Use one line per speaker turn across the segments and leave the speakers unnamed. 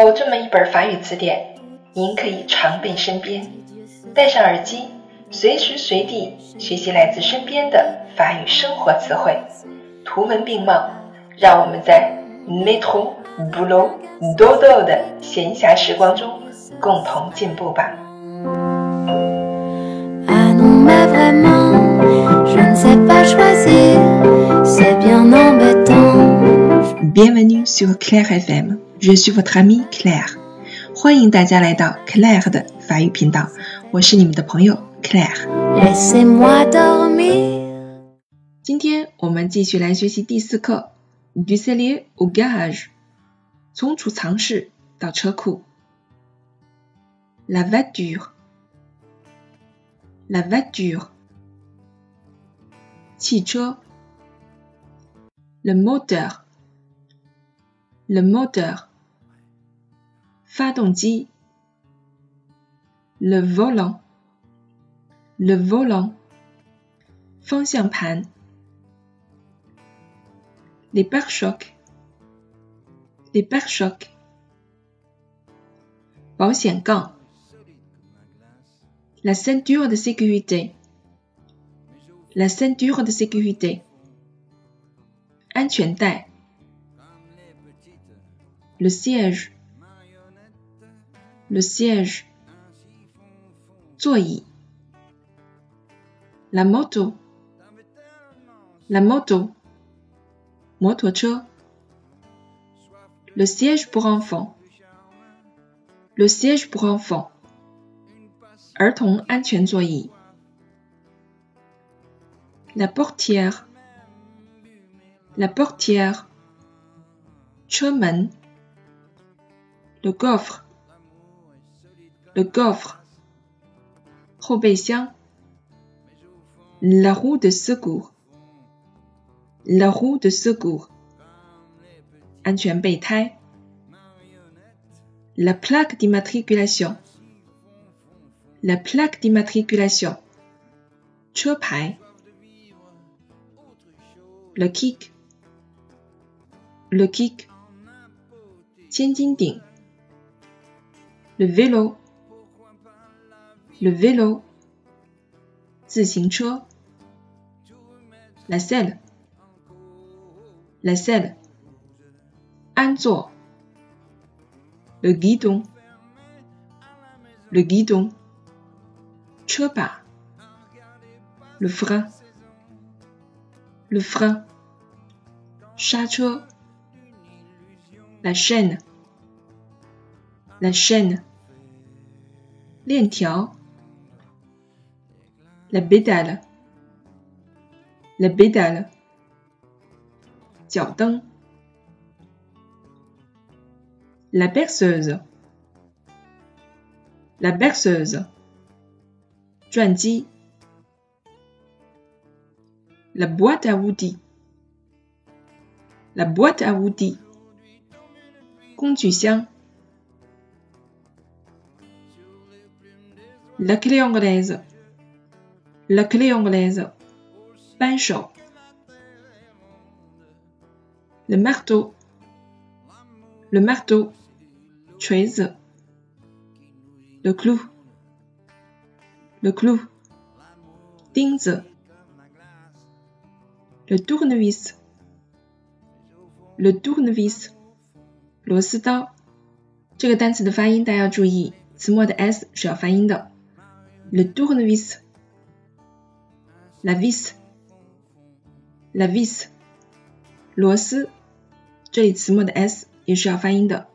有这么一本法语词典，您可以常备身边，戴上耳机，随时随地学习来自身边的法语生活词汇，图文并茂，让我们在 m e t r o Bulu dodo 的闲暇时光中共同进步吧。
Bienvenue sur Claire FM FM，je suis votre amie Claire。欢迎大家来到 Claire 的法语频道，我是你们的朋友 Claire。
Laissez-moi dormir.
今天我们继续来学习第四课 du cellier au garage，从储藏室到车库。La voiture，la voiture，汽车。Le moteur，发动机。Le volant，le volant，方向盘。Les pare-chocs，les pare-chocs，保险杠。La ceinture de sécurité，la ceinture de sécurité，安全带。 Le siège，le siège，座椅。La moto，la moto，摩托车。Le siège pour enfant，le siège pour enfant，儿童安全座椅。La portière，la portière，车门。 Le coffre，le coffre，后备箱。La roue de secours，la roue de secours，安全备胎。La plaque d'immatriculation，la plaque d'immatriculation，车牌。Le kick，le kick，千斤顶。 Le vélo，le vélo，自行车。La selle，la selle，安坐。Le guidon，le guidon，车把。Le frein，le frein，刹车。La chaîne，la chaîne， 链条。La pédale，la pédale，脚蹬。La berceuse，la berceuse，转机。La boîte à outils，la boîte à outils，工具箱。 La clé anglaise，la clé anglaise，扳手。Le marteau，le marteau，锤子。Le clou，le clou，钉子。Le tournevis，le tournevis，螺丝刀。这个单词的发音大家要注意，词末的 s 是要发音的。 Le tournevis，la vis，la vis，螺丝。这里词末的 s 也是要发音的。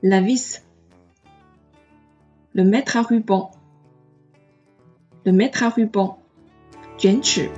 La vis，le mètre à ruban，le mètre à ruban，卷尺。